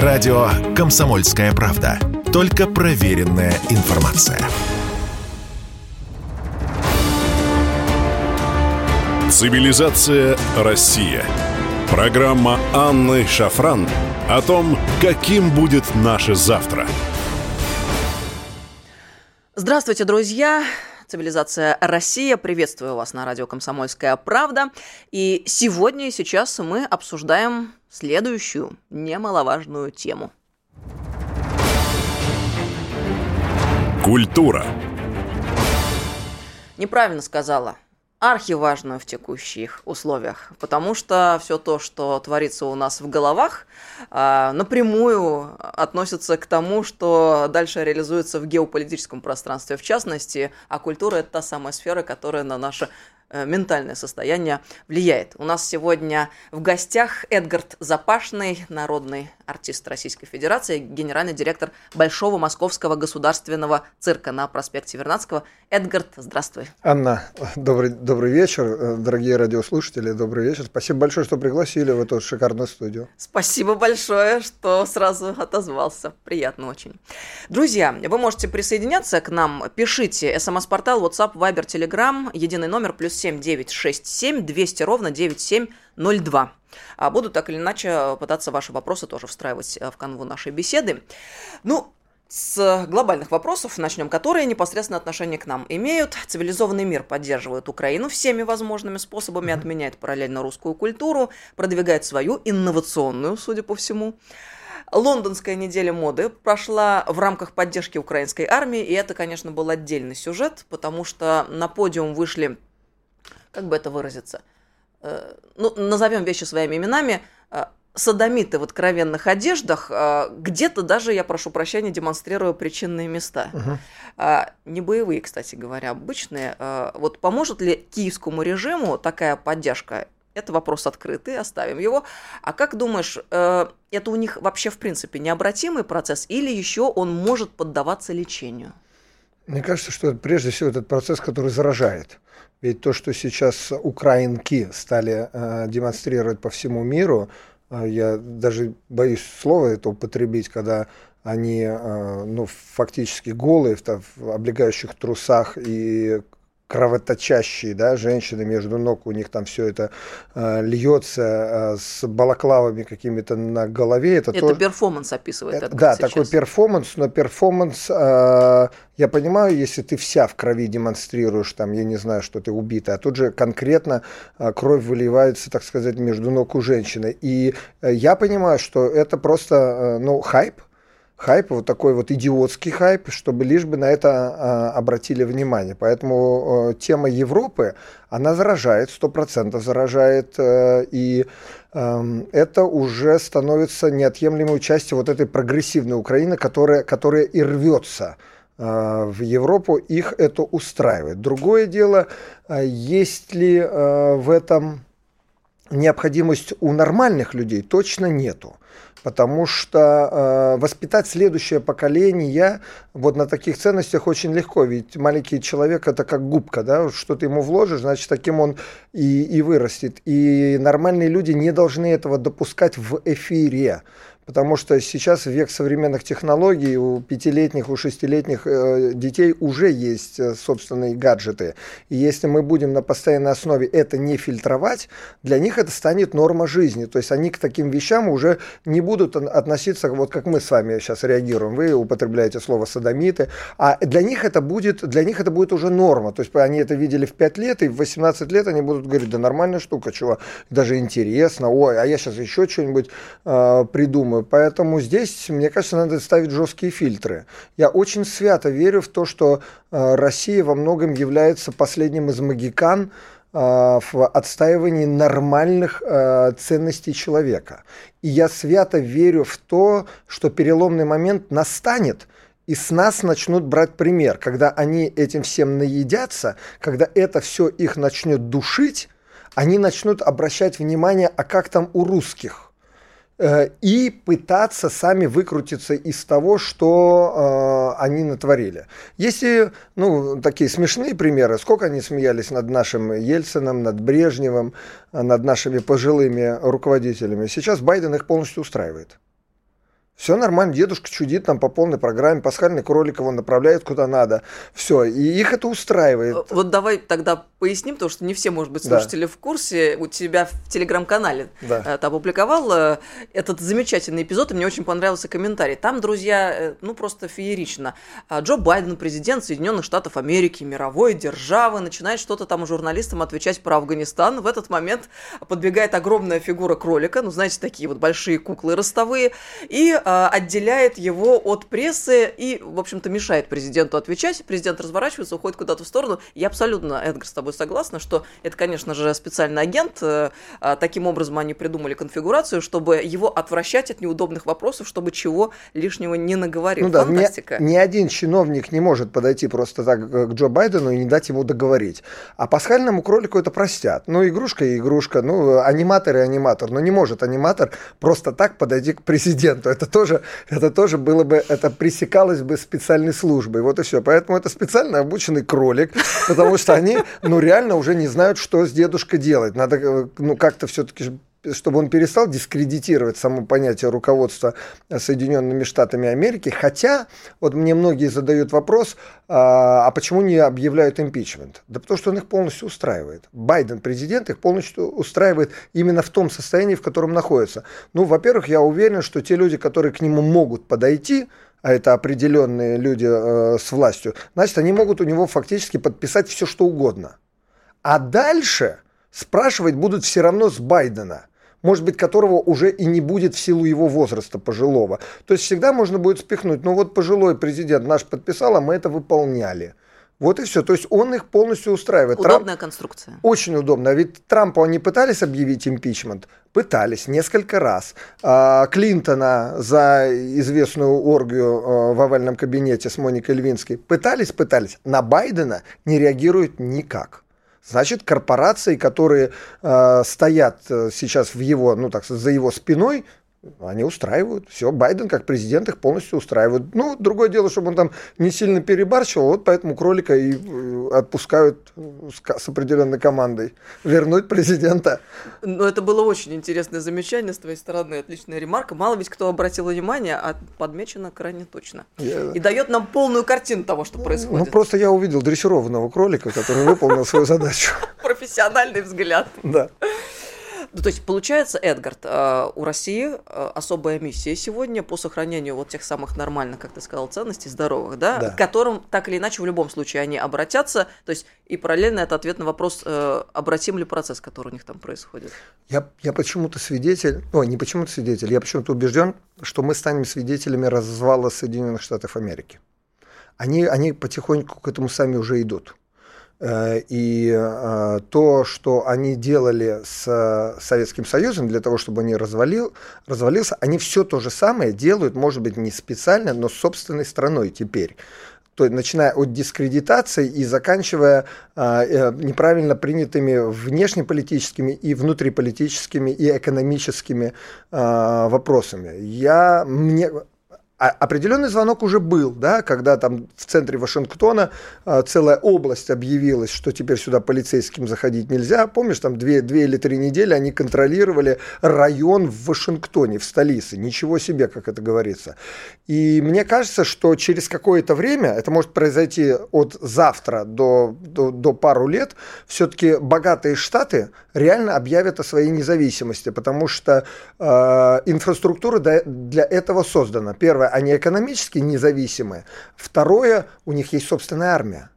Радио «Комсомольская правда». Только проверенная информация. Цивилизация Россия. Программа Анны Шафран о том, каким будет наше завтра. Здравствуйте, друзья! Цивилизация Россия. Приветствую вас на радио «Комсомольская правда». И сегодня и сейчас мы обсуждаем следующую немаловажную тему. Культура. Неправильно сказала архиважную в текущих условиях, потому что все то, что творится у нас в головах, а, напрямую относится к тому, что дальше реализуется в геополитическом пространстве. В частности, а культура – это та самая сфера, которая на наше ментальное состояние влияет. У нас сегодня в гостях Эдгард Запашный, народный артист Российской Федерации, генеральный директор Большого Московского государственного цирка на проспекте Вернадского. Эдгард, здравствуй. Анна, добрый, добрый вечер, э, дорогие радиослушатели, добрый вечер. Спасибо большое, что пригласили в эту шикарную студию. Спасибо большое, что сразу отозвался. Приятно очень. Друзья, вы можете присоединяться к нам. Пишите смс-портал, WhatsApp, Viber, Telegram, единый номер плюс 7967 200 ровно 9702. А буду так или иначе пытаться ваши вопросы тоже встраивать э, в канву нашей беседы. Ну, с глобальных вопросов начнем, которые непосредственно отношение к нам имеют. Цивилизованный мир поддерживает Украину всеми возможными способами, отменяет параллельно русскую культуру, продвигает свою инновационную, судя по всему. Лондонская неделя моды прошла в рамках поддержки украинской армии, и это, конечно, был отдельный сюжет, потому что на подиум вышли как бы это выразиться, э, ну, назовем вещи своими именами, э, садомиты в откровенных одеждах, э, где-то даже, я прошу прощения, демонстрирую причинные места. Угу. Не боевые, кстати говоря, обычные. Вот поможет ли киевскому режиму такая поддержка? Это вопрос открытый, оставим его. А как думаешь, это у них вообще в принципе необратимый процесс или еще он может поддаваться лечению? Мне кажется, что прежде всего этот процесс, который заражает. Ведь то, что сейчас украинки стали э, демонстрировать по всему миру, э, я даже боюсь слова это употребить, когда они э, ну, фактически голые в, в облегающих трусах и кровоточащие, да, женщины между ног, у них там все это э, льется э, с балаклавами какими-то на голове. Это, это тоже... перформанс описывает. Это, да, сейчас. такой перформанс, но перформанс, э, я понимаю, если ты вся в крови демонстрируешь, там, я не знаю, что ты убита, а тут же конкретно э, кровь выливается, так сказать, между ног у женщины. И э, я понимаю, что это просто, э, ну, хайп, хайп, вот такой вот идиотский хайп, чтобы лишь бы на это а, обратили внимание. Поэтому а, тема Европы, она заражает, сто процентов заражает, а, и а, это уже становится неотъемлемой частью вот этой прогрессивной Украины, которая, которая и рвется в Европу, их это устраивает. Другое дело, есть ли в этом необходимость у нормальных людей, точно нету потому что э, воспитать следующее поколение вот на таких ценностях очень легко, ведь маленький человек это как губка, да, что ты ему вложишь, значит таким он и, и вырастет. И нормальные люди не должны этого допускать в эфире. Потому что сейчас век современных технологий, у пятилетних, у шестилетних э, детей уже есть э, собственные гаджеты. И если мы будем на постоянной основе это не фильтровать, для них это станет норма жизни. То есть они к таким вещам уже не будут относиться, вот как мы с вами сейчас реагируем. Вы употребляете слово садомиты, а для них это будет, для них это будет уже норма. То есть они это видели в 5 лет, и в 18 лет они будут говорить, да нормальная штука, чего, даже интересно, ой, а я сейчас еще что-нибудь э, придумаю думаю. Поэтому здесь, мне кажется, надо ставить жесткие фильтры. Я очень свято верю в то, что э, Россия во многом является последним из магикан э, в отстаивании нормальных э, ценностей человека. И я свято верю в то, что переломный момент настанет, и с нас начнут брать пример, когда они этим всем наедятся, когда это все их начнет душить, они начнут обращать внимание, а как там у русских – и пытаться сами выкрутиться из того, что э, они натворили. Если, ну, такие смешные примеры, сколько они смеялись над нашим Ельцином, над Брежневым, над нашими пожилыми руководителями, сейчас Байден их полностью устраивает. Все нормально, дедушка чудит там по полной программе, пасхальный кролик его направляет куда надо. Все, и их это устраивает. Э, вот давай тогда поясним, потому что не все, может быть, слушатели да. в курсе. У тебя в телеграм-канале да. Э, ты опубликовал э, этот замечательный эпизод, и мне очень понравился комментарий. Там, друзья, ну просто феерично. А Джо Байден, президент Соединенных Штатов Америки, мировой державы, начинает что-то там журналистам отвечать про Афганистан. В этот момент подбегает огромная фигура кролика, ну, знаете, такие вот большие куклы ростовые, и отделяет его от прессы и, в общем-то, мешает президенту отвечать. Президент разворачивается, уходит куда-то в сторону. Я абсолютно, Эдгар, с тобой согласна, что это, конечно же, специальный агент. Э, а таким образом они придумали конфигурацию, чтобы его отвращать от неудобных вопросов, чтобы чего лишнего не наговорил. Ну да, Фантастика. Ни, ни один чиновник не может подойти просто так к Джо Байдену и не дать ему договорить. А пасхальному кролику это простят. Ну, игрушка и игрушка, ну, аниматор и аниматор. Но не может аниматор просто так подойти к президенту. Это то, тоже, это тоже было бы, это пресекалось бы специальной службой. Вот и все. Поэтому это специально обученный кролик, потому что они, ну, реально уже не знают, что с дедушкой делать. Надо, э, ну, как-то все-таки чтобы он перестал дискредитировать само понятие руководства Соединенными Штатами Америки. Хотя, вот мне многие задают вопрос, а, а почему не объявляют импичмент? Да потому что он их полностью устраивает. Байден, президент, их полностью устраивает именно в том состоянии, в котором находится. Ну, во-первых, я уверен, что те люди, которые к нему могут подойти, а это определенные люди э, с властью, значит, они могут у него фактически подписать все, что угодно. А дальше спрашивать будут все равно с Байдена – может быть, которого уже и не будет в силу его возраста пожилого. То есть всегда можно будет спихнуть, ну вот пожилой президент наш подписал, а мы это выполняли. Вот и все. То есть он их полностью устраивает. Удобная Трамп... конструкция. Очень удобно. А ведь Трампу они пытались объявить импичмент? Пытались несколько раз. А, Клинтона за известную оргию а, в овальном кабинете с Моникой Львинской пытались, пытались. На Байдена не реагируют никак. Значит, корпорации, которые э, стоят э, сейчас в его, ну так сказать, за его спиной, они устраивают. Все, Байден как президент их полностью устраивает. Ну, другое дело, чтобы он там не сильно перебарщивал, вот поэтому кролика и э, отпускают с определенной командой. Вернуть президента. Ну, это было очень интересное замечание с твоей стороны, отличная ремарка. Мало ведь кто обратил внимание, а подмечено крайне точно. Я... И дает нам полную картину того, что происходит. Ну, просто я увидел дрессированного кролика, который выполнил свою задачу. Профессиональный взгляд. Да. Ну, то есть, получается, Эдгард, э, у России э, особая миссия сегодня по сохранению вот тех самых нормальных, как ты сказал, ценностей, здоровых, да, да. к которым так или иначе в любом случае они обратятся. То есть, и параллельно это ответ на вопрос, э, обратим ли процесс, который у них там происходит. Я, я почему-то свидетель, ой, не почему-то свидетель, я почему-то убежден, что мы станем свидетелями развала Соединенных Штатов Америки. Они, они потихоньку к этому сами уже идут. Э, и э, то, что они делали с Советским Союзом для того, чтобы он развалил, развалился, они все то же самое делают, может быть, не специально, но с собственной страной теперь. То есть, начиная от дискредитации и заканчивая э, неправильно принятыми внешнеполитическими и внутриполитическими и экономическими э, вопросами. Я, мне, а определенный звонок уже был, да, когда там в центре Вашингтона а, целая область объявилась, что теперь сюда полицейским заходить нельзя. Помнишь, там две, две или три недели они контролировали район в Вашингтоне, в столице. Ничего себе, как это говорится. И мне кажется, что через какое-то время, это может произойти от завтра до, до, до пару лет, все-таки богатые штаты реально объявят о своей независимости, потому что э, инфраструктура для этого создана. Первое, они экономически независимы. Второе, у них есть собственная армия.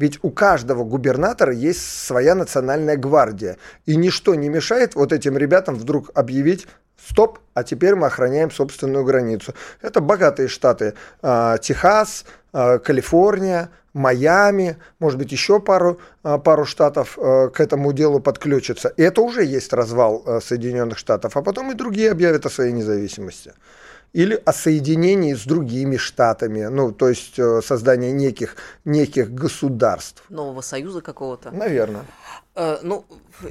Ведь у каждого губернатора есть своя национальная гвардия. И ничто не мешает вот этим ребятам вдруг объявить стоп, а теперь мы охраняем собственную границу. Это богатые штаты. Э, Техас, э, Калифорния, Майами, может быть, еще пару, а, пару штатов к этому делу подключатся. И это уже есть развал Соединенных Штатов. А потом и другие объявят о своей независимости. Или о соединении с другими штатами, ну, то есть э, создание неких, неких государств. Нового союза какого-то. Наверное. Ну,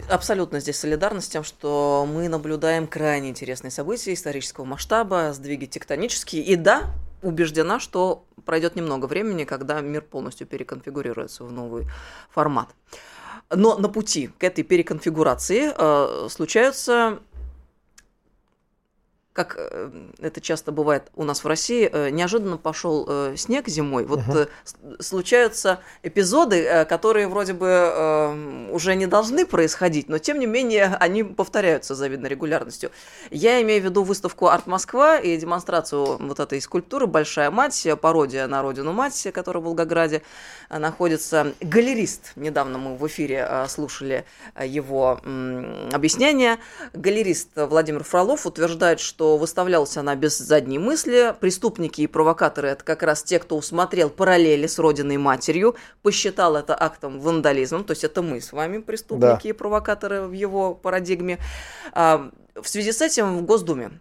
абсолютно здесь солидарность с тем, что мы наблюдаем крайне интересные события исторического масштаба, сдвиги тектонические. И да, убеждена, что пройдет немного времени, когда мир полностью переконфигурируется в новый формат. Но на пути к этой переконфигурации э, случаются как э, это часто бывает у нас в России, э, неожиданно пошел э, снег зимой. Вот угу. случаются эпизоды, которые вроде бы уже не должны происходить, но тем не менее они повторяются с завидной регулярностью. Я имею в виду выставку «Арт Москва» и демонстрацию вот этой скульптуры «Большая мать», пародия на родину мать, которая в Волгограде находится. Галерист, недавно мы в эфире слушали его объяснение, галерист Владимир Фролов утверждает, что выставлялась она без задней мысли. Преступники и провокаторы – это как раз те, кто усмотрел параллели с родиной матерью, посчитал это актом вандализма, то есть это мы с вами преступники да. и провокаторы в его парадигме. А, в связи с этим в Госдуме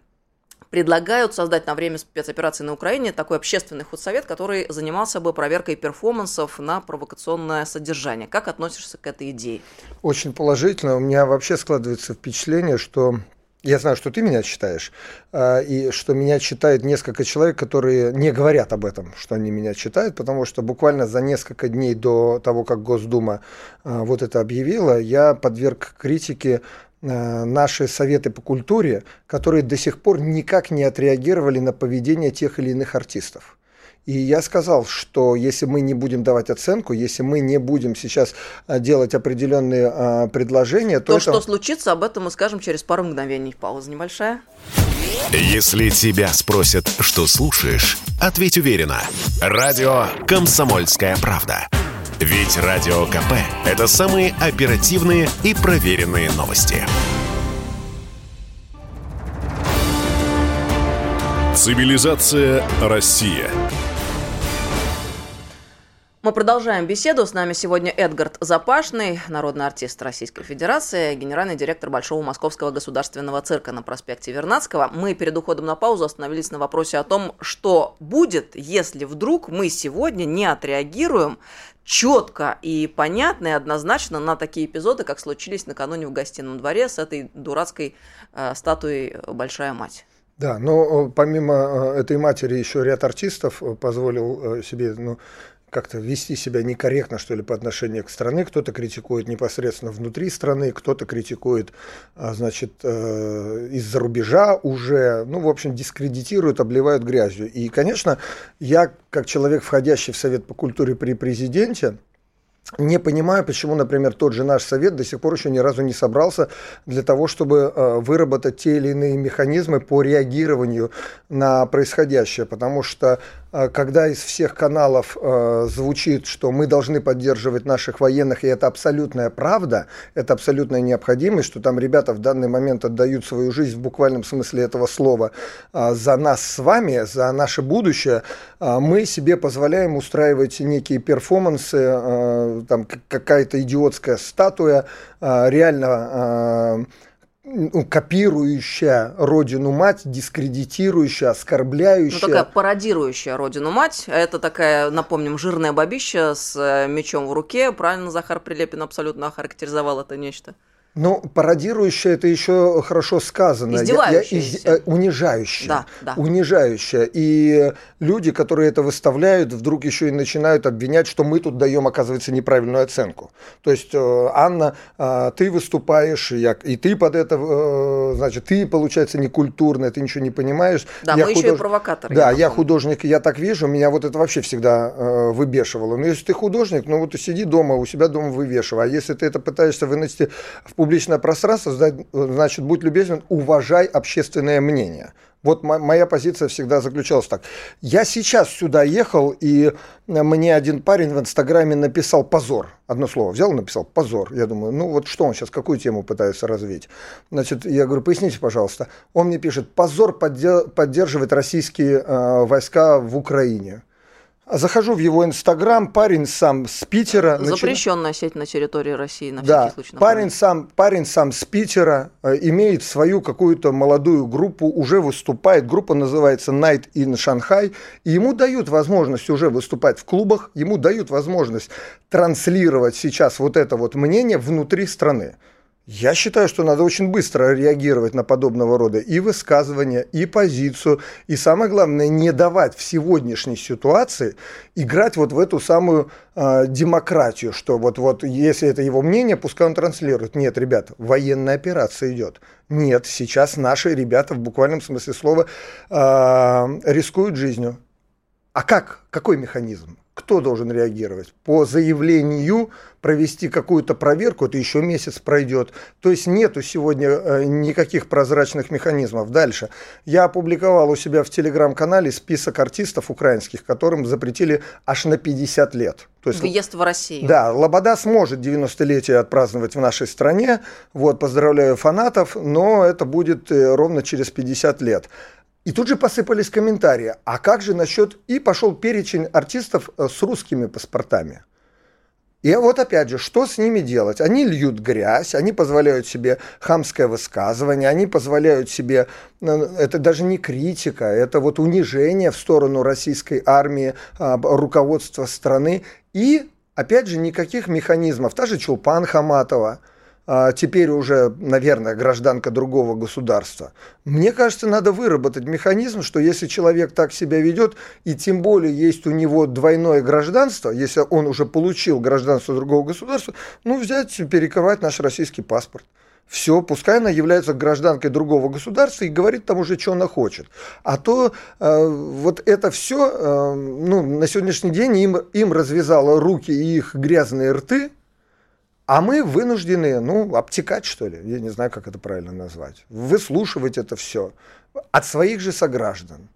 предлагают создать на время спецоперации на Украине такой общественный худсовет, который занимался бы проверкой перформансов на провокационное содержание. Как относишься к этой идее? Очень положительно. У меня вообще складывается впечатление, что я знаю, что ты меня читаешь, а, и что меня читает несколько человек, которые не говорят об этом, что они меня читают, потому что буквально за несколько дней до того, как Госдума а, вот это объявила, я подверг критике а, наши советы по культуре, которые до сих пор никак не отреагировали на поведение тех или иных артистов. И я сказал, что если мы не будем давать оценку, если мы не будем сейчас а, делать определенные а, предложения, то... То, это... что случится, об этом мы скажем через пару мгновений. Пауза небольшая. Если тебя спросят, что слушаешь, ответь уверенно. Радио «Комсомольская правда». Ведь Радио КП – это самые оперативные и проверенные новости. Цивилизация Россия. Мы продолжаем беседу. С нами сегодня Эдгард Запашный, народный артист Российской Федерации, генеральный директор Большого Московского государственного цирка на проспекте Вернадского. Мы перед уходом на паузу остановились на вопросе о том, что будет, если вдруг мы сегодня не отреагируем четко и понятно и однозначно на такие эпизоды, как случились накануне в гостином дворе с этой дурацкой э, статуей «Большая мать». Да, но помимо э, этой матери еще ряд артистов э, позволил э, себе ну, как-то вести себя некорректно, что ли, по отношению к стране. Кто-то критикует непосредственно внутри страны, кто-то критикует, а, значит, э, из-за рубежа уже, ну, в общем, дискредитируют, обливают грязью. И, конечно, я, как человек, входящий в Совет по культуре при президенте, не понимаю, почему, например, тот же наш совет до сих пор еще ни разу не собрался для того, чтобы э, выработать те или иные механизмы по реагированию на происходящее. Потому что а, когда из всех каналов э, звучит, что мы должны поддерживать наших военных, и это абсолютная правда, это абсолютная необходимость, что там ребята в данный момент отдают свою жизнь в буквальном смысле этого слова э, за нас с вами, за наше будущее, э, мы себе позволяем устраивать некие перформансы, э, там какая-то идиотская статуя, э, реально... Э, ну, копирующая родину мать, дискредитирующая, оскорбляющая. Ну, такая пародирующая родину мать. Это такая, напомним, жирная бабища с э, мечом в руке. Правильно Захар Прилепин абсолютно охарактеризовал это нечто. Ну, пародирующее это еще хорошо сказано. Издевающееся. Я, я, из, э, унижающее. Да, да. Унижающее. И люди, которые это выставляют, вдруг еще и начинают обвинять, что мы тут даем, оказывается, неправильную оценку. То есть, э, Анна, э, ты выступаешь, я, и ты под это, значит, ты, получается, некультурная, ты ничего не понимаешь. Да, я мы худож... еще и провокаторы. Да, я, я художник, я так вижу, меня вот это вообще всегда выбешивало. Но если ты художник, ну вот сиди дома, у себя дома вывешивай. А если ты это пытаешься вынести в публичное пространство, значит, будь любезен, уважай общественное мнение. Вот моя позиция всегда заключалась так. Я сейчас сюда ехал, и мне один парень в Инстаграме написал «позор». Одно слово взял и написал «позор». Я думаю, ну вот что он сейчас, какую тему пытается развить? Значит, я говорю, поясните, пожалуйста. Он мне пишет «позор поддерживает российские э, войска в Украине». Захожу в его инстаграм, парень сам с Питера. Запрещенная начи... сеть на территории России, на да, всякий случай. Парень сам, парень сам с Питера, э, имеет свою какую-то молодую группу, уже выступает. Группа называется Night in Shanghai. И ему дают возможность уже выступать в клубах, ему дают возможность транслировать сейчас вот это вот мнение внутри страны. Я считаю, что надо очень быстро реагировать на подобного рода и высказывания, и позицию, и самое главное, не давать в сегодняшней ситуации играть вот в эту самую э, демократию, что вот, вот если это его мнение, пускай он транслирует. Нет, ребят, военная операция идет. Нет, сейчас наши ребята в буквальном смысле слова э, рискуют жизнью. А как? Какой механизм? Кто должен реагировать? По заявлению провести какую-то проверку, это еще месяц пройдет. То есть нету сегодня э, никаких прозрачных механизмов. Дальше. Я опубликовал у себя в телеграм-канале список артистов украинских, которым запретили аж на 50 лет. То есть, Въезд в Россию. Да, Лобода сможет 90-летие отпраздновать в нашей стране. Вот, поздравляю фанатов, но это будет э, ровно через 50 лет. И тут же посыпались комментарии, а как же насчет... И пошел перечень артистов э, с русскими паспортами. И вот опять же, что с ними делать? Они льют грязь, они позволяют себе хамское высказывание, они позволяют себе, э, это даже не критика, это вот унижение в сторону российской армии, а, руководства страны. И, опять же, никаких механизмов. Та же Чулпан Хаматова – теперь уже, наверное, гражданка другого государства. Мне кажется, надо выработать механизм, что если человек так себя ведет, и тем более есть у него двойное гражданство, если он уже получил гражданство другого государства, ну, взять, перекрывать наш российский паспорт. Все, пускай она является гражданкой другого государства и говорит там уже, что она хочет. А то э, вот это все, э, ну, на сегодняшний день им, им развязало руки и их грязные рты, а мы вынуждены, ну, обтекать, что ли, я не знаю, как это правильно назвать, выслушивать это все от своих же сограждан.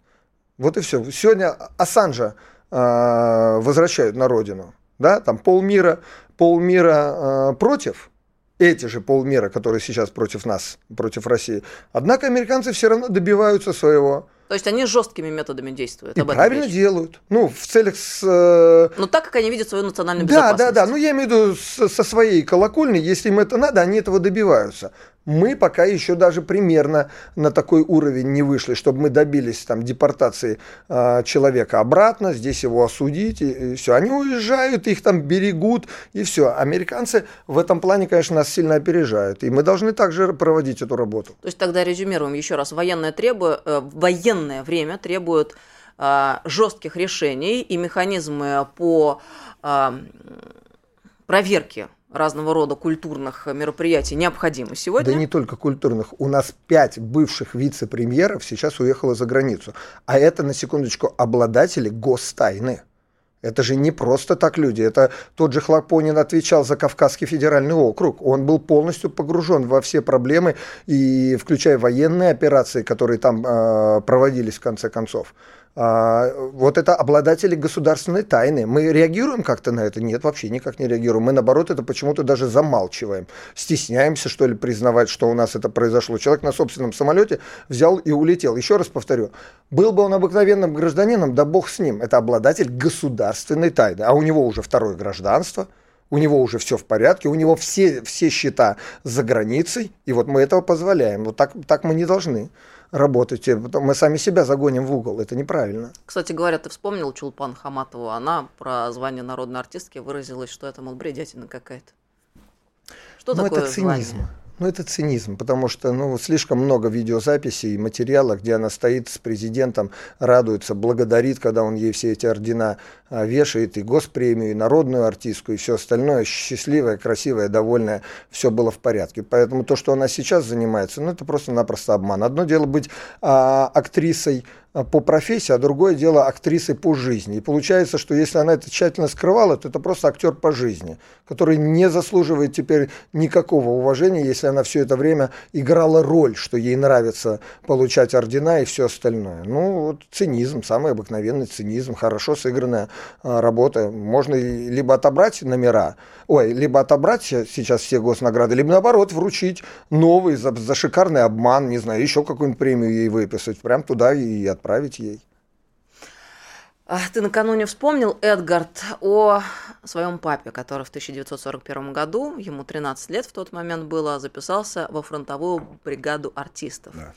Вот и все. Сегодня Ассанжа э, возвращают на родину, да, там полмира, полмира э, против, эти же полмира, которые сейчас против нас, против России. Однако американцы все равно добиваются своего. То есть они жесткими методами действуют. И правильно речь. делают. Ну, в целях с... Э... Ну, так, как они видят свою национальную да, безопасность. Да, да, да. Ну, я имею в виду со своей колокольни, если им это надо, они этого добиваются мы пока еще даже примерно на такой уровень не вышли, чтобы мы добились там депортации э, человека обратно, здесь его осудить и, и все. Они уезжают, их там берегут и все. Американцы в этом плане, конечно, нас сильно опережают, и мы должны также проводить эту работу. То есть тогда резюмируем еще раз: военное требует, э, военное время требует э, жестких решений и механизмы по э, проверке разного рода культурных мероприятий необходимы сегодня. Да не только культурных. У нас пять бывших вице-премьеров сейчас уехало за границу. А это, на секундочку, обладатели гостайны. Это же не просто так люди. Это тот же Хлопонин отвечал за Кавказский федеральный округ. Он был полностью погружен во все проблемы, и включая военные операции, которые там э, проводились в конце концов. А, вот это обладатели государственной тайны. Мы реагируем как-то на это? Нет, вообще никак не реагируем. Мы, наоборот, это почему-то даже замалчиваем. Стесняемся, что ли, признавать, что у нас это произошло. Человек на собственном самолете взял и улетел. Еще раз повторю, был бы он обыкновенным гражданином, да бог с ним. Это обладатель государственной тайны. А у него уже второе гражданство, у него уже все в порядке, у него все, все счета за границей, и вот мы этого позволяем. Вот так, так мы не должны работайте, мы сами себя загоним в угол, это неправильно. Кстати говоря, ты вспомнил Чулпан Хаматову, она про звание народной артистки выразилась, что это, мол, бредятина какая-то. Что ну, такое это цинизм. Звание? Ну, это цинизм, потому что ну, слишком много видеозаписей и материала, где она стоит с президентом, радуется, благодарит, когда он ей все эти ордена а, вешает, и госпремию, и народную артистку, и все остальное, счастливая, красивая, довольная, все было в порядке. Поэтому то, что она сейчас занимается, ну, это просто-напросто обман. Одно дело быть а, актрисой по профессии, а другое дело актрисы по жизни. И получается, что если она это тщательно скрывала, то это просто актер по жизни, который не заслуживает теперь никакого уважения, если она все это время играла роль, что ей нравится получать ордена и все остальное. Ну, вот цинизм, самый обыкновенный цинизм, хорошо сыгранная а, работа. Можно либо отобрать номера, ой, либо отобрать сейчас все госнаграды, либо наоборот вручить новый за, за шикарный обман, не знаю, еще какую-нибудь премию ей выписать, прям туда и отправить ей. А, ты накануне вспомнил, Эдгард, о своем папе, который в 1941 году, ему 13 лет в тот момент было, записался во фронтовую бригаду артистов. Да.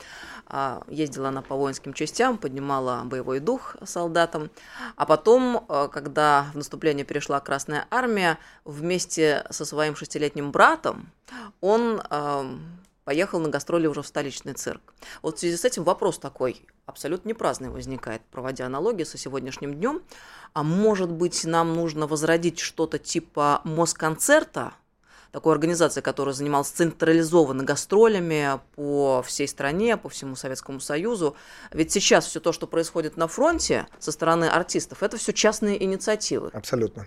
А, ездила она по воинским частям, поднимала боевой дух солдатам. А потом, э, когда в наступление перешла Красная Армия, вместе со своим шестилетним братом он эм, поехал на гастроли уже в столичный цирк. Вот в связи с этим вопрос такой, абсолютно не праздный возникает, проводя аналогии со сегодняшним днем. А может быть, нам нужно возродить что-то типа Москонцерта, такой организации, которая занималась централизованно гастролями по всей стране, по всему Советскому Союзу. Ведь сейчас все то, что происходит на фронте со стороны артистов, это все частные инициативы. Абсолютно.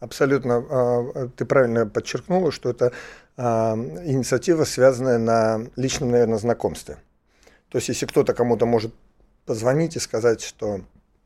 Абсолютно. А, ты правильно подчеркнула, что это инициатива, связанная на личном, наверное, знакомстве. То есть, если кто-то кому-то может позвонить и сказать, что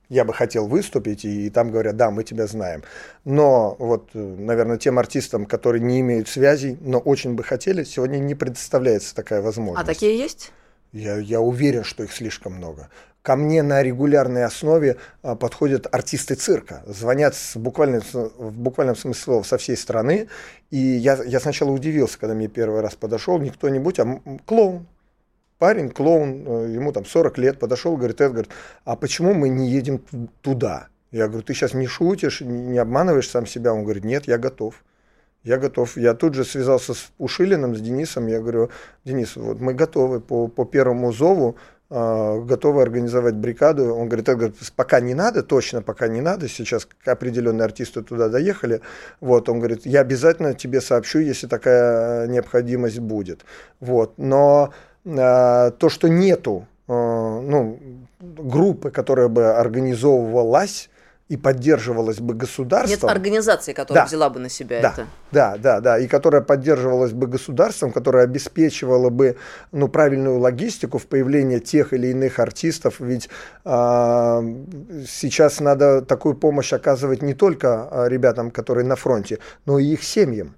я бы хотел выступить, и, там говорят, да, мы тебя знаем. Но вот, наверное, тем артистам, которые не имеют связей, но очень бы хотели, сегодня не предоставляется такая возможность. А такие есть? Я, я уверен, что их слишком много ко мне на регулярной основе а, подходят артисты цирка, звонят с буквально, в буквальном смысле слова со всей страны. И я, я сначала удивился, когда мне первый раз подошел не кто-нибудь, а клоун. Парень, клоун, э, ему там 40 лет, подошел, говорит, Эдгард, а почему мы не едем туда? Я говорю, ты сейчас не шутишь, не обманываешь сам себя? Он говорит, нет, я готов. Я готов. Я тут же связался с Ушилиным, с Денисом. Я говорю, Денис, вот мы готовы по, по первому зову а, готовы организовать бригаду. Он говорит, говорит, пока не надо, точно пока не надо, сейчас определенные артисты туда доехали. Вот, он говорит, я обязательно тебе сообщу, если такая необходимость будет. Вот, но а, то, что нету а, ну, группы, которая бы организовывалась, и поддерживалась бы государством. Нет организации, которая да, взяла бы на себя да, это. Да, да, да, и которая поддерживалась бы государством, которая обеспечивала бы ну, правильную логистику в появлении тех или иных артистов. Ведь э, сейчас надо такую помощь оказывать не только а, ребятам, которые на фронте, но и их семьям.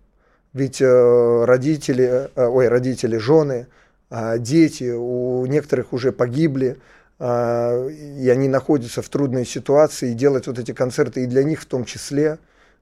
Ведь э, родители, э, ой, родители, жены, э, дети у некоторых уже погибли. А, и они находятся в трудной ситуации, и делать вот эти концерты и для них в том числе.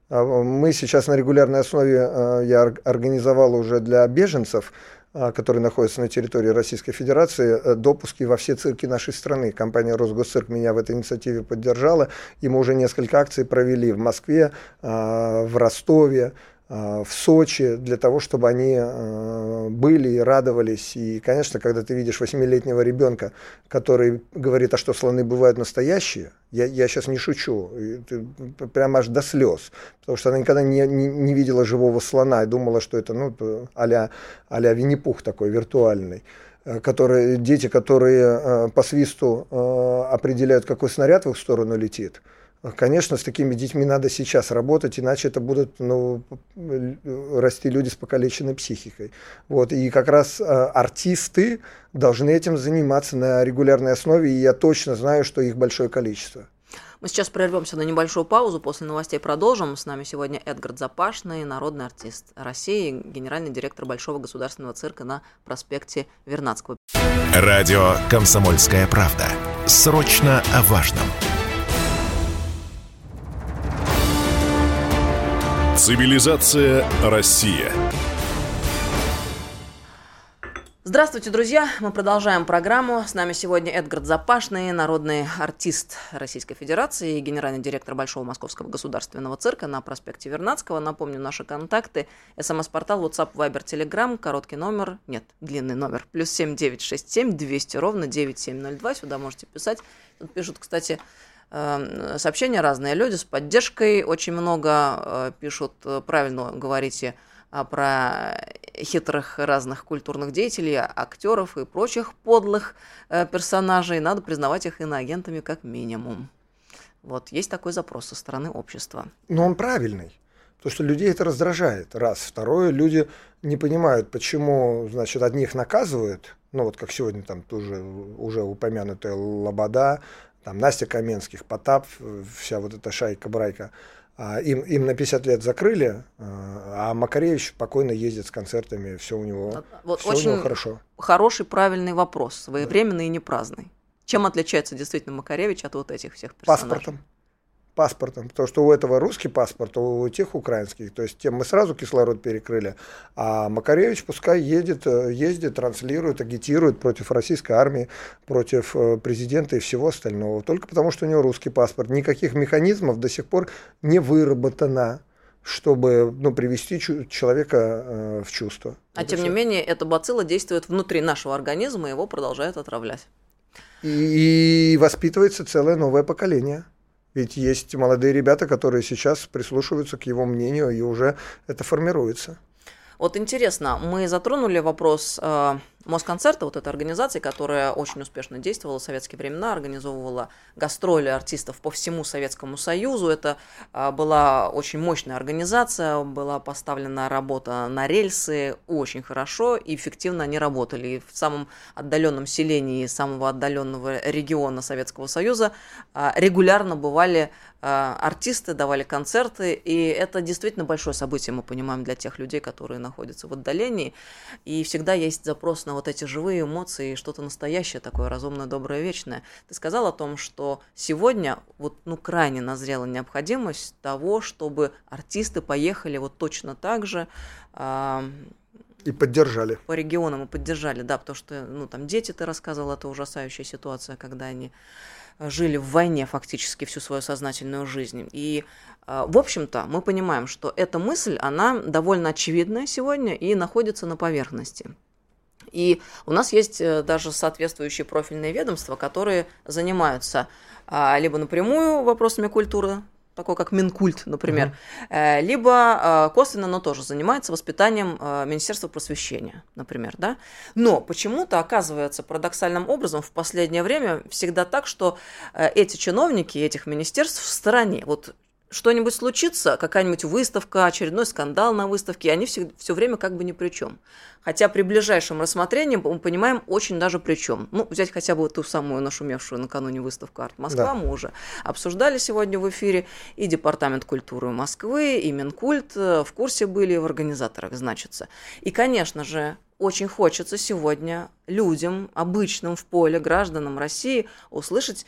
А, мы сейчас на регулярной основе, а, я организовал уже для беженцев, которые находятся на территории Российской Федерации, э, допуски во все цирки нашей страны. Компания «Росгосцирк» меня в этой инициативе поддержала, и мы уже несколько акций провели в Москве, в Ростове, в Сочи для того, чтобы они э, были и радовались. И, конечно, когда ты видишь восьмилетнего ребенка, который говорит, а что слоны бывают настоящие, я, я сейчас не шучу, ты, прямо аж до слез, потому что она никогда не, не, не видела живого слона и думала, что это ну, а-ля, а-ля Винни-Пух такой виртуальный э, которые, дети, которые по свисту определяют, какой снаряд в их сторону летит, Конечно, с такими детьми надо сейчас работать, иначе это будут ну, расти люди с покалеченной психикой. Вот. И как раз э, артисты должны этим заниматься на регулярной основе, и я точно знаю, что их большое количество. Мы сейчас прервемся на небольшую паузу, после новостей продолжим. С нами сегодня Эдгард Запашный, народный артист России, генеральный директор Большого государственного цирка на проспекте Вернадского. Радио «Комсомольская правда». Срочно о важном. Цивилизация Россия. Здравствуйте, друзья! Мы продолжаем программу. С нами сегодня Эдгард Запашный, народный артист Российской Федерации и генеральный директор Большого Московского государственного цирка на проспекте Вернадского. Напомню, наши контакты. СМС-портал, WhatsApp, Viber, Telegram, короткий номер, нет, длинный номер, плюс 7967 200 ровно 9702. Сюда можете писать. Тут пишут, кстати, сообщения разные люди с поддержкой. Очень много э, пишут, э, правильно говорите, а, про хитрых разных культурных деятелей, актеров и прочих подлых э, персонажей. Надо признавать их иноагентами как минимум. Вот, есть такой запрос со стороны общества. Но он правильный. Потому что людей это раздражает. Раз. Второе, люди не понимают, почему, значит, одних наказывают, ну вот как сегодня там тоже уже упомянутая Лобода, там Настя Каменских, Потап, вся вот эта шайка-брайка, а, им, им на 50 лет закрыли, а, а Макаревич спокойно ездит с концертами, все у него, вот все очень у него хорошо. Хороший, правильный вопрос, своевременный да. и не праздный. Чем отличается действительно Макаревич от вот этих всех персонажей? Паспортом. Паспортом, потому что у этого русский паспорт, у тех украинский, то есть тем мы сразу кислород перекрыли, а Макаревич пускай едет, ездит, транслирует, агитирует против российской армии, против э, президента и всего остального, только потому что у него русский паспорт. Никаких механизмов до сих пор не выработано чтобы ну, привести человека э, в чувство. А Это тем все. не менее, эта бацилла действует внутри нашего организма, и его продолжает отравлять. И, и воспитывается целое новое поколение. Ведь есть молодые ребята, которые сейчас прислушиваются к его мнению, и уже это формируется. Вот интересно, мы затронули вопрос э, Москонцерта, вот этой организации, которая очень успешно действовала в советские времена, организовывала гастроли артистов по всему Советскому Союзу. Это а, была очень мощная организация, была поставлена работа на рельсы очень хорошо и эффективно они работали. И в самом отдаленном селении самого отдаленного региона Советского Союза а, регулярно бывали а, артисты, давали концерты, и это действительно большое событие, мы понимаем, для тех людей, которые находятся в отдалении. И всегда есть запрос на на вот эти живые эмоции, что-то настоящее такое, разумное, доброе, вечное. Ты сказал о том, что сегодня вот, ну, крайне назрела необходимость того, чтобы артисты поехали вот точно так же, э, и поддержали. По регионам и поддержали, да, потому что, ну, там дети, ты рассказывал, это ужасающая ситуация, когда они жили в войне фактически всю свою сознательную жизнь. И, а, в общем-то, мы понимаем, что эта мысль, она довольно очевидная сегодня и находится на поверхности. И у нас есть э, даже соответствующие профильные ведомства, которые занимаются а, либо напрямую вопросами культуры, такой как Минкульт, например, uh-huh. либо а, косвенно, но тоже занимается воспитанием Министерства просвещения, например, да. Но почему-то оказывается парадоксальным образом в последнее время всегда так, что э, эти чиновники этих министерств в стороне. Вот что-нибудь случится, какая-нибудь выставка, очередной скандал на выставке, они все, все время как бы ни при чем. Хотя при ближайшем рассмотрении мы понимаем очень даже при чем. Ну, взять хотя бы ту самую нашумевшую накануне выставку «Арт Москва» да. мы уже обсуждали сегодня в эфире. И Департамент культуры Москвы, и Минкульт э, в курсе были, в организаторах значится. И, конечно же, очень хочется сегодня людям, обычным в поле, гражданам России услышать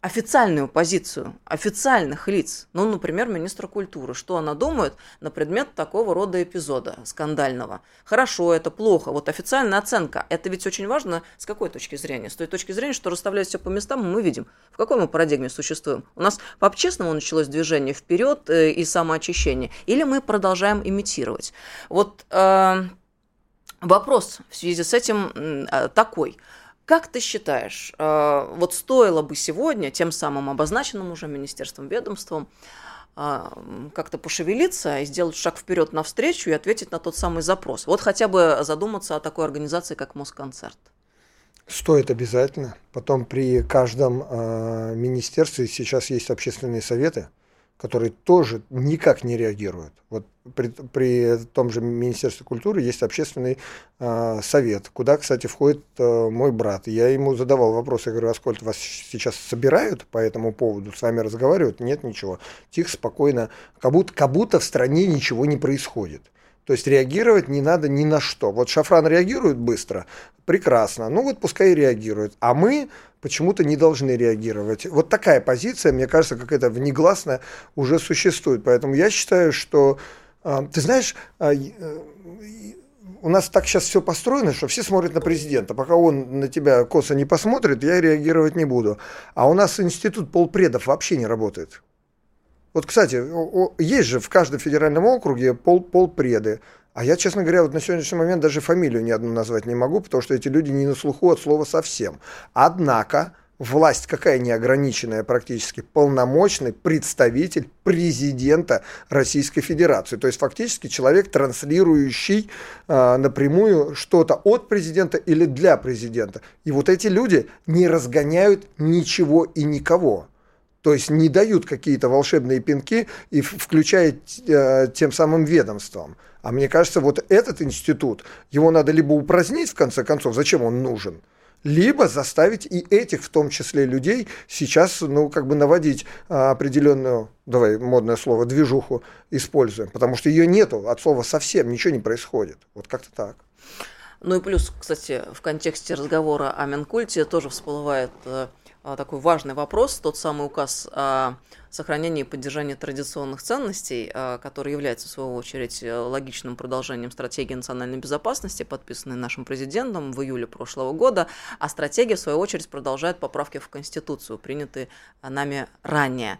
официальную позицию официальных лиц, ну, например, министра культуры, что она думает на предмет такого рода эпизода скандального. Хорошо, это плохо. Вот официальная оценка. Это ведь очень важно с какой точки зрения? С той точки зрения, что расставлять все по местам, мы видим, в какой мы парадигме существуем. У нас по-честному началось движение вперед э, и самоочищение, или мы продолжаем имитировать. Вот э, вопрос в связи с этим э, такой – как ты считаешь, э, вот стоило бы сегодня тем самым обозначенным уже министерством, ведомством э, как-то пошевелиться и сделать шаг вперед навстречу и ответить на тот самый запрос? Вот хотя бы задуматься о такой организации, как Москонцерт. Стоит обязательно. Потом при каждом э, министерстве сейчас есть общественные советы, которые тоже никак не реагируют. Вот при, при том же Министерстве культуры есть общественный э, совет, куда, кстати, входит э, мой брат. Я ему задавал вопрос, я говорю, а сколько вас сейчас собирают по этому поводу, с вами разговаривают? Нет, ничего. Тихо, спокойно, как будто, как будто в стране ничего не происходит. То есть реагировать не надо ни на что. Вот Шафран реагирует быстро, прекрасно. Ну вот пускай и реагирует. А мы почему-то не должны реагировать. Вот такая позиция, мне кажется, какая-то внегласная уже существует. Поэтому я считаю, что, э, ты знаешь, э, у нас так сейчас все построено, что все смотрят на президента. Пока он на тебя косо не посмотрит, я реагировать не буду. А у нас институт полпредов вообще не работает. Вот, кстати, есть же в каждом федеральном округе пол, полпреды. А я, честно говоря, вот на сегодняшний момент даже фамилию ни одну назвать не могу, потому что эти люди не на слуху от слова совсем. Однако власть какая неограниченная практически, полномочный представитель президента Российской Федерации. То есть фактически человек, транслирующий э, напрямую что-то от президента или для президента. И вот эти люди не разгоняют ничего и никого. То есть не дают какие-то волшебные пинки и включая э, тем самым ведомством. А мне кажется, вот этот институт, его надо либо упразднить в конце концов, зачем он нужен, либо заставить и этих, в том числе людей, сейчас, ну, как бы наводить а, определенную, давай модное слово, движуху используем, потому что ее нету, от слова совсем ничего не происходит. Вот как-то так. Ну и плюс, кстати, в контексте разговора о Минкульте тоже всплывает э, такой важный вопрос, тот самый указ о сохранении и поддержании традиционных ценностей, а, который является, в свою очередь, логичным продолжением стратегии национальной безопасности, подписанной нашим президентом в июле прошлого года, а стратегия, в свою очередь, продолжает поправки в Конституцию, принятые нами ранее.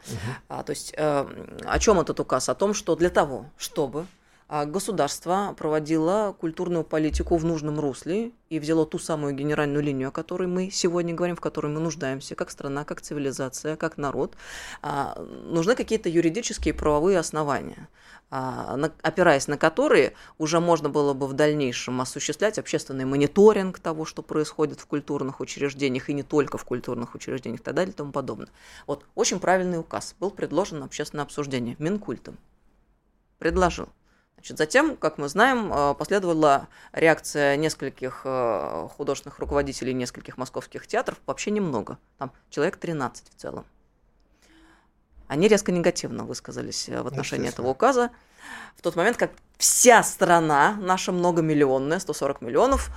Угу. То есть э, о чем этот указ? О том, что для того, чтобы а государство проводило культурную политику в нужном русле и взяло ту самую генеральную линию, о которой мы сегодня говорим, в которой мы нуждаемся, как страна, как цивилизация, как народ. А, нужны какие-то юридические правовые основания, а, опираясь на которые уже можно было бы в дальнейшем осуществлять общественный мониторинг того, что происходит в культурных учреждениях, и не только в культурных учреждениях и так далее и тому подобное. Вот очень правильный указ был предложен на общественное обсуждение Минкультом. Предложил. Значит, затем, как мы знаем, э, последовала реакция нескольких э, художественных руководителей нескольких московских театров, вообще немного, там человек 13 в целом. Они резко негативно высказались э, в отношении этого указа. В тот момент, как вся страна, наша многомиллионная, 140 миллионов,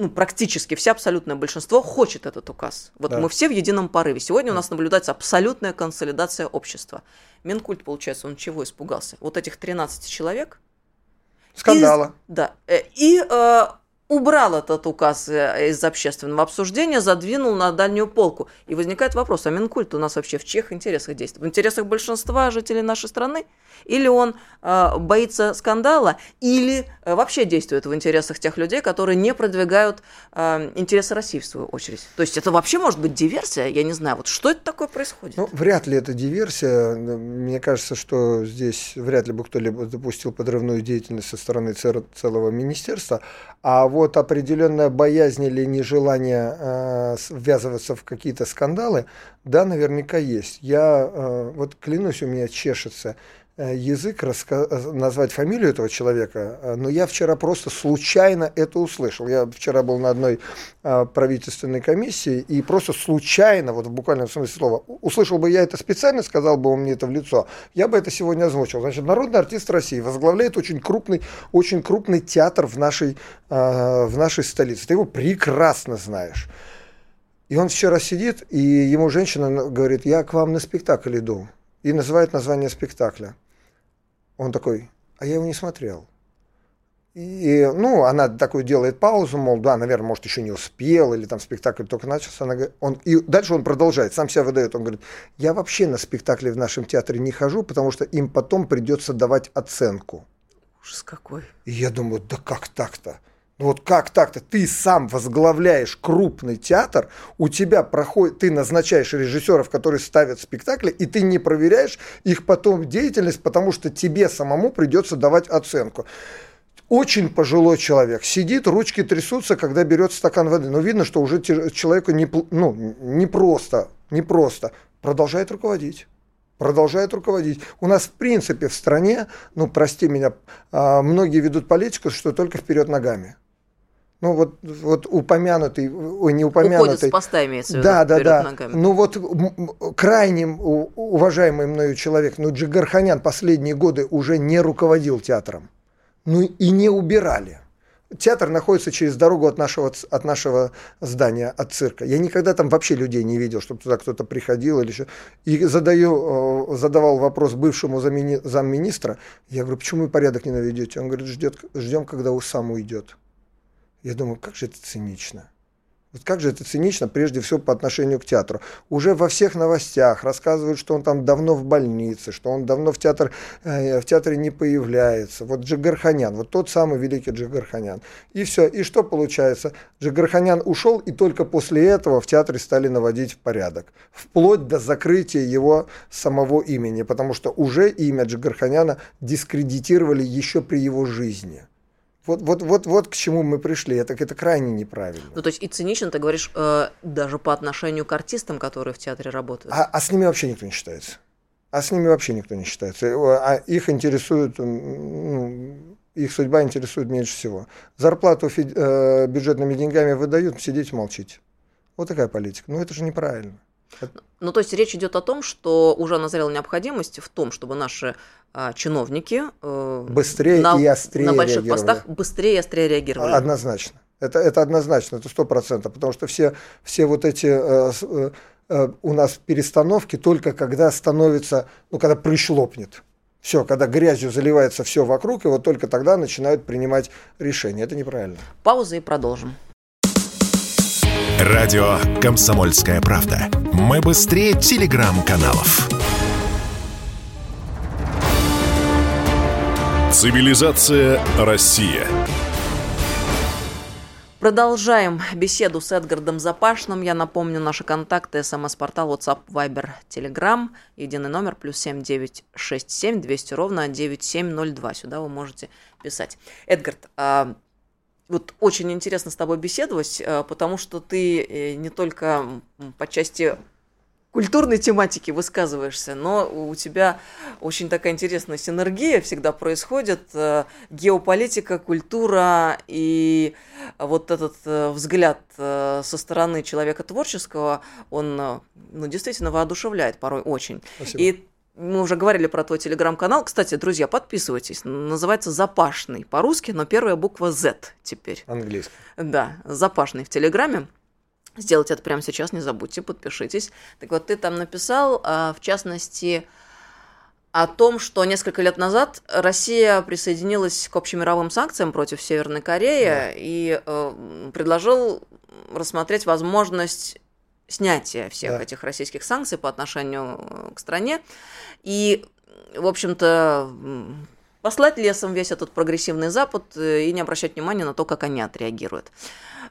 ну, практически все, абсолютное большинство хочет этот указ. Вот да. мы все в едином порыве. Сегодня у нас наблюдается абсолютная консолидация общества. Минкульт, получается, он чего испугался? Вот этих 13 человек. Скандала. И, да. Э, и э, убрал этот указ э, из общественного обсуждения, задвинул на дальнюю полку. И возникает вопрос, а Минкульт у нас вообще в чьих интересах действует? В интересах большинства жителей нашей страны? Или он э, боится скандала, или э, вообще действует в интересах тех людей, которые не продвигают э, интересы России в свою очередь? То есть это вообще может быть диверсия? Я не знаю, вот что это такое происходит? Ну, вряд ли это диверсия. Мне кажется, что здесь вряд ли бы кто-либо допустил подрывную деятельность со стороны целого министерства. А вот определенная боязнь или нежелание э, ввязываться в какие-то скандалы, да, наверняка есть. Я э, вот клянусь, у меня чешется язык раска... Э, назвать фамилию этого человека, э, но я вчера просто случайно это услышал. Я вчера был на одной правительственной комиссии и просто случайно, вот в буквальном смысле слова, услышал бы я это специально, сказал бы он мне это в лицо, я бы это сегодня озвучил. Значит, народный артист России возглавляет очень крупный, очень крупный театр в нашей, в нашей столице. Ты его прекрасно знаешь. И он вчера сидит, и ему женщина говорит, я к вам на спектакль иду. И называет название спектакля. Он такой, а я его не смотрел. И, ну, она такой делает паузу, мол, да, наверное, может, еще не успел, или там спектакль только начался. Она, он, и дальше он продолжает, сам себя выдает. Он говорит, я вообще на спектакли в нашем театре не хожу, потому что им потом придется давать оценку. Ужас какой. И я думаю, да как так-то? Ну вот как так-то? Ты сам возглавляешь крупный театр, у тебя проходит, ты назначаешь режиссеров, которые ставят спектакли, и ты не проверяешь их потом деятельность, потому что тебе самому придется давать оценку. Очень пожилой человек, сидит, ручки трясутся, когда берет стакан воды. Но видно, что уже человеку не, ну, не просто, не просто. Продолжает руководить продолжает руководить. У нас, в принципе, в стране, ну, прости меня, а, многие ведут политику, что только вперед ногами. Ну вот, вот упомянутый, ой, не упомянутый. Уходит с поста имеется в виду, Да, да, да. Ногами. Ну вот крайне уважаемый мною человек, ну Джигарханян последние годы уже не руководил театром. Ну и не убирали. Театр находится через дорогу от нашего, от нашего здания, от цирка. Я никогда там вообще людей не видел, чтобы туда кто-то приходил или еще. И задаю, задавал вопрос бывшему замминистра. Я говорю, почему вы порядок не наведете? Он говорит, ждет, ждем, когда сам уйдет. Я думаю, как же это цинично. Вот как же это цинично, прежде всего, по отношению к театру. Уже во всех новостях рассказывают, что он там давно в больнице, что он давно в, театр, э, в театре не появляется. Вот Джигарханян, вот тот самый великий Джигарханян. И все. И что получается? Джигарханян ушел, и только после этого в театре стали наводить порядок. Вплоть до закрытия его самого имени, потому что уже имя Джигарханяна дискредитировали еще при его жизни. Вот, вот, вот, вот к чему мы пришли. Это, это крайне неправильно. Ну, то есть и цинично, ты говоришь, э, даже по отношению к артистам, которые в театре работают. А, а с ними вообще никто не считается. А с ними вообще никто не считается. Э, а их интересует, ну, их судьба интересует меньше всего. Зарплату э, бюджетными деньгами выдают, сидите, молчите. Вот такая политика. Ну, это же неправильно. Ну, то есть речь идет о том, что уже назрела необходимость в том, чтобы наши а, чиновники э, быстрее на, и острее на больших постах быстрее и острее реагировали. Однозначно. Это, это однозначно, это сто процентов, потому что все, все вот эти э, э, э, у нас перестановки только когда становится, ну, когда прыщ лопнет. Все, когда грязью заливается все вокруг, и вот только тогда начинают принимать решения. Это неправильно. Пауза и продолжим. Радио «Комсомольская правда». Мы быстрее телеграм-каналов. Цивилизация Россия. Продолжаем беседу с Эдгардом Запашным. Я напомню, наши контакты, смс-портал, WhatsApp, Viber, Telegram, единый номер, плюс 7967 200 ровно 9702. Сюда вы можете писать. Эдгард, а, вот очень интересно с тобой беседовать, э, потому что ты э, не только по части культурной тематики высказываешься, но у тебя очень такая интересная синергия всегда происходит. Э, геополитика, культура и вот этот взгляд со стороны человека творческого, он ну, действительно воодушевляет порой очень. Спасибо. И мы уже говорили про твой телеграм-канал. Кстати, друзья, подписывайтесь. Называется «Запашный» по-русски, но первая буква Z теперь. Английский. Да, «Запашный» в телеграме. Сделайте это прямо сейчас, не забудьте, подпишитесь. Так вот, ты там написал, а, в частности, о том, что несколько лет назад Россия присоединилась к общемировым санкциям против Северной Кореи да. и э, предложил рассмотреть возможность снятия всех да. этих российских санкций по отношению э, к стране. И, в общем-то, послать лесом весь этот прогрессивный Запад э, и не обращать внимания на то, как они отреагируют.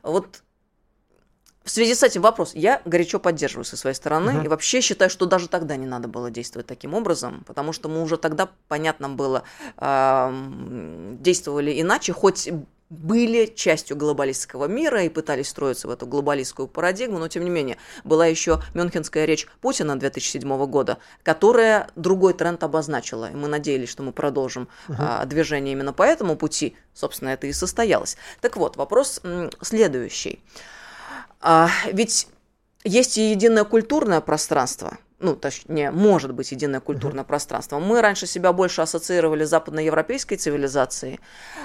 Вот в связи с этим вопрос. Я горячо поддерживаю со своей стороны uh-huh. и вообще считаю, что даже тогда не надо было действовать таким образом, потому что мы уже тогда, понятно было, э, действовали иначе, хоть были частью глобалистского мира и пытались строиться в эту глобалистскую парадигму, но тем не менее была еще Мюнхенская речь Путина 2007 года, которая другой тренд обозначила, и мы надеялись, что мы продолжим угу. а, движение именно по этому пути, собственно, это и состоялось. Так вот, вопрос следующий. А, ведь есть и единое культурное пространство, ну, точнее, может быть единое культурное uh-huh. пространство. Мы раньше себя больше ассоциировали с западноевропейской цивилизацией,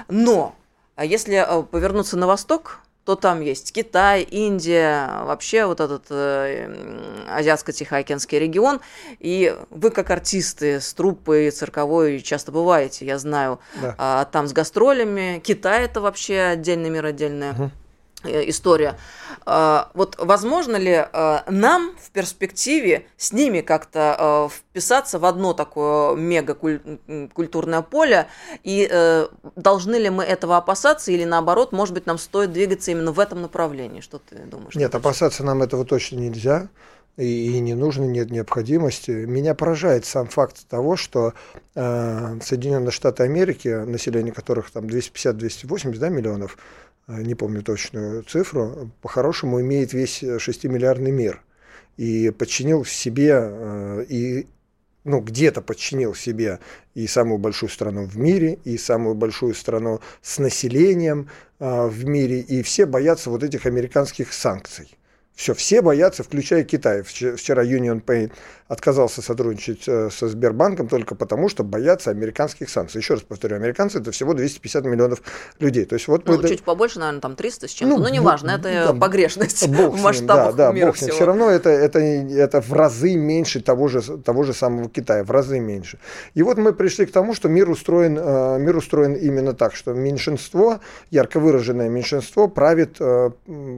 но а если э, повернуться на восток, то там есть Китай, Индия, вообще вот этот э, Азиатско-Тихоокеанский регион. И вы, как артисты с труппой цирковой, часто бываете, я знаю, да. а, там с гастролями. Китай это вообще отдельный мир, отдельная. Угу. Э, история. А, вот возможно ли э, нам в перспективе с ними как-то э, вписаться в одно такое мегакультурное поле, и должны ли мы этого опасаться, или наоборот, может быть, нам стоит двигаться именно в этом направлении? Что ты думаешь? Нет, опасаться нам этого точно нельзя и, не нужно, нет необходимости. Меня поражает сам факт того, что э, Соединенные Штаты Америки, население которых там 250-280 да, миллионов, не помню точную цифру, по-хорошему имеет весь 6-миллиардный мир. И подчинил себе, э, и ну, где-то подчинил себе и самую большую страну в мире, и самую большую страну с населением э, в мире, и все боятся вот этих американских санкций. Все, все боятся, включая Китай. Вчера Union Pay отказался сотрудничать э, со Сбербанком только потому, что боятся американских санкций. Еще раз повторю, американцы это всего 250 миллионов людей. То есть вот ну, мы... чуть побольше, наверное, там 300 с чем-то. Ну, ну неважно, это да, погрешность бог в масштабах да, да, мира бог всего. Все равно это, это, это в разы меньше того же, того же самого Китая, в разы меньше. И вот мы пришли к тому, что мир устроен, э, мир устроен именно так, что меньшинство, ярко выраженное меньшинство правит э,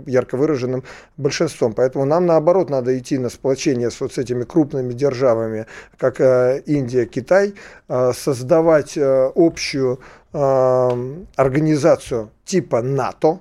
ярко выраженным большинством. Поэтому нам, наоборот, надо идти на сплочение с вот с этими крупными крупными державами, как э, Индия, Китай, э, создавать э, общую организацию типа НАТО,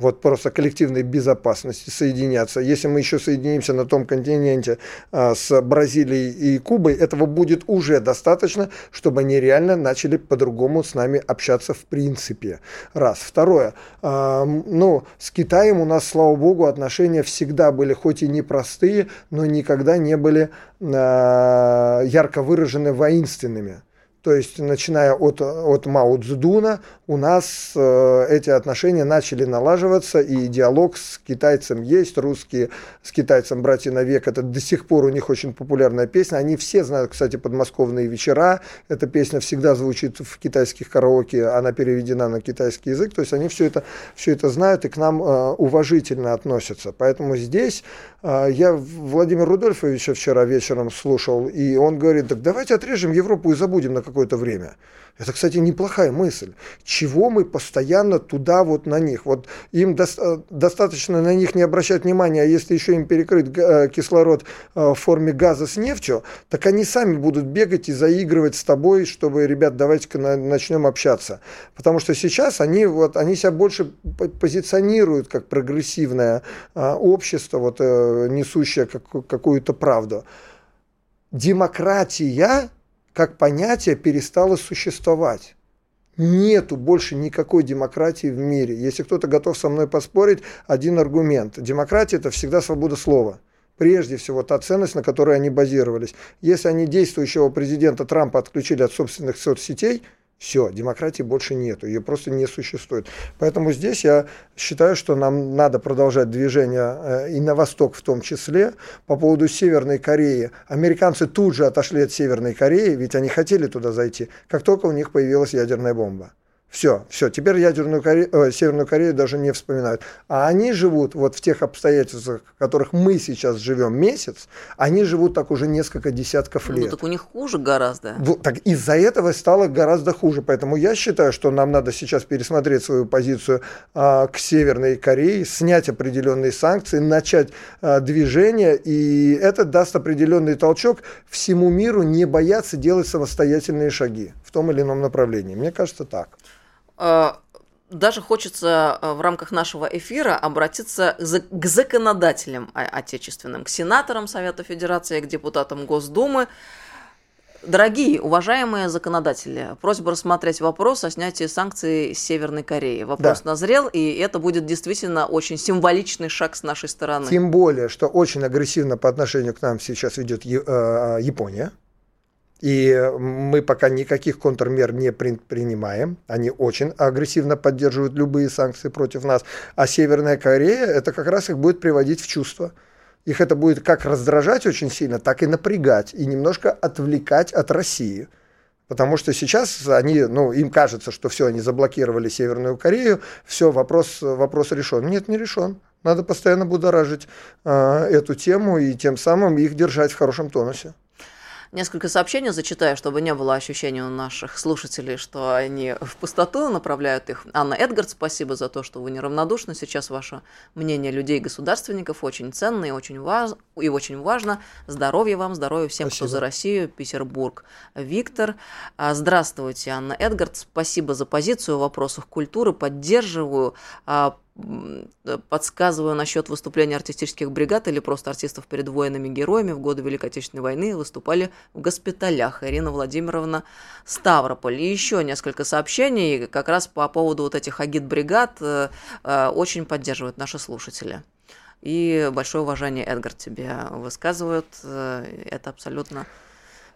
вот просто коллективной безопасности соединяться. Если мы еще соединимся на том континенте а, с Бразилией и Кубой, этого будет уже достаточно, чтобы они реально начали по-другому с нами общаться в принципе. Раз. Второе. А, ну, с Китаем у нас, слава богу, отношения всегда были хоть и непростые, но никогда не были а, ярко выражены воинственными. То есть, начиная от, от Мао Цзэдуна, у нас э, эти отношения начали налаживаться, и диалог с китайцем есть, русские с китайцем «Братья навек» это до сих пор у них очень популярная песня. Они все знают, кстати, «Подмосковные вечера». Эта песня всегда звучит в китайских караоке, она переведена на китайский язык. То есть, они все это, все это знают и к нам э, уважительно относятся. Поэтому здесь э, я Владимир Рудольфовича вчера вечером слушал, и он говорит, так давайте отрежем Европу и забудем на какое-то время. Это, кстати, неплохая мысль. Чего мы постоянно туда вот на них? Вот им до, э, достаточно на них не обращать внимания, а если еще им перекрыть э, кислород э, в форме газа с нефтью, так они сами будут бегать и заигрывать с тобой, чтобы, ребят, давайте-ка на, начнем общаться. Потому что сейчас они, вот, они себя больше позиционируют как прогрессивное общество, вот, несущее как, какую-то правду. Демократия как понятие перестало существовать. Нету больше никакой демократии в мире. Если кто-то готов со мной поспорить, один аргумент. Демократия – это всегда свобода слова. Прежде всего, та ценность, на которой они базировались. Если они действующего президента Трампа отключили от собственных соцсетей – все, демократии больше нету, ее просто не существует. Поэтому здесь я считаю, что нам надо продолжать движение э, и на восток в том числе. По поводу Северной Кореи. Американцы тут же отошли от Северной Кореи, ведь они хотели туда зайти, как только у них появилась ядерная бомба. Все, все, теперь ядерную Корею, э, Северную Корею даже не вспоминают. А они живут вот в тех обстоятельствах, в которых мы сейчас живем месяц, они живут так уже несколько десятков ну, лет. Ну так у них хуже гораздо. Вот, так из-за этого стало гораздо хуже. Поэтому я считаю, что нам надо сейчас пересмотреть свою позицию а, к Северной Корее, снять определенные санкции, начать а, движение, и это даст определенный толчок всему миру не бояться делать самостоятельные шаги в том или ином направлении. Мне кажется так. Э, даже хочется э, в рамках нашего эфира обратиться к законодателям отечественным, к сенаторам Совета Федерации, к депутатам Госдумы. Дорогие, уважаемые законодатели, просьба рассмотреть вопрос о снятии санкций Северной Кореи. Вопрос да. назрел, и это будет действительно очень символичный шаг с нашей стороны. Тем более, что очень агрессивно по отношению к нам сейчас ведет э, Япония. И мы пока никаких контрмер не принимаем. Они очень агрессивно поддерживают любые санкции против нас. А Северная Корея, это как раз их будет приводить в чувство. Их это будет как раздражать очень сильно, так и напрягать. И немножко отвлекать от России. Потому что сейчас они, ну, им кажется, что все, они заблокировали Северную Корею, все, вопрос, вопрос решен. Нет, не решен. Надо постоянно будоражить э, эту тему и тем самым их держать в хорошем тонусе. Несколько сообщений зачитаю, чтобы не было ощущения у наших слушателей, что они в пустоту направляют их. Анна Эдгард, спасибо за то, что вы неравнодушны. Сейчас ваше мнение людей-государственников очень ценно и очень, важ... и очень важно. Здоровья вам, здоровья всем, спасибо. кто за Россию. Петербург. Виктор. А, здравствуйте, Анна Эдгард. Спасибо за позицию в вопросах культуры. Поддерживаю а, подсказываю насчет выступления артистических бригад или просто артистов перед военными героями в годы Великой Отечественной войны выступали в госпиталях. Ирина Владимировна Ставрополь. И еще несколько сообщений как раз по поводу вот этих агит-бригад э, э, очень поддерживают наши слушатели. И большое уважение, Эдгар, тебе высказывают. Э, это абсолютно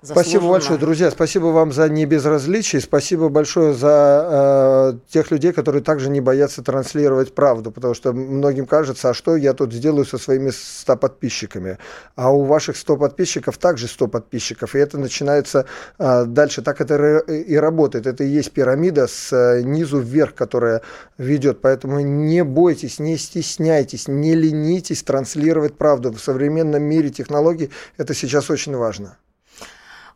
Заслуженно. Спасибо большое, друзья. Спасибо вам за небезразличие. Спасибо большое за э, тех людей, которые также не боятся транслировать правду. Потому что многим кажется, а что я тут сделаю со своими 100 подписчиками? А у ваших 100 подписчиков также 100 подписчиков. И это начинается э, дальше. Так это и работает. Это и есть пирамида с э, низу вверх, которая ведет. Поэтому не бойтесь, не стесняйтесь, не ленитесь транслировать правду. В современном мире технологий это сейчас очень важно.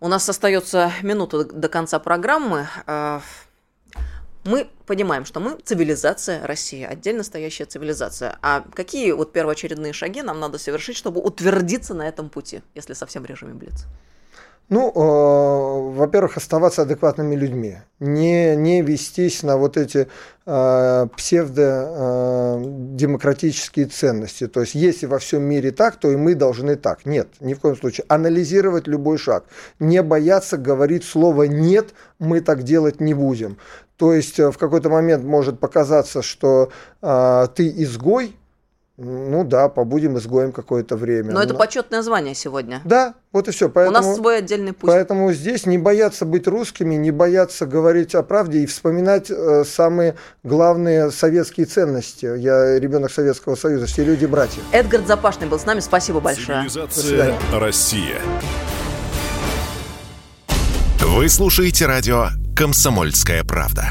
У нас остается минута до конца программы. А, мы понимаем, что мы цивилизация России, отдельно стоящая цивилизация. А какие вот первоочередные шаги нам надо совершить, чтобы утвердиться на этом пути, если совсем в режиме Блиц? Ну, э, во-первых, оставаться адекватными людьми, не, не вестись на вот эти э, псевдо-демократические э, ценности. То есть, если во всем мире так, то и мы должны так. Нет, ни в коем случае. Анализировать любой шаг. Не бояться говорить слово «нет», мы так делать не будем. То есть, э, в какой-то момент может показаться, что э, ты изгой, ну да, побудем изгоем какое-то время. Но это почетное звание сегодня. Да, вот и все. Поэтому, У нас свой отдельный путь. Поэтому здесь не бояться быть русскими, не бояться говорить о правде и вспоминать э, самые главные советские ценности. Я ребенок Советского Союза, все люди братья. Эдгард Запашный был с нами, спасибо большое. Цивилизация Россия. Вы слушаете радио «Комсомольская правда».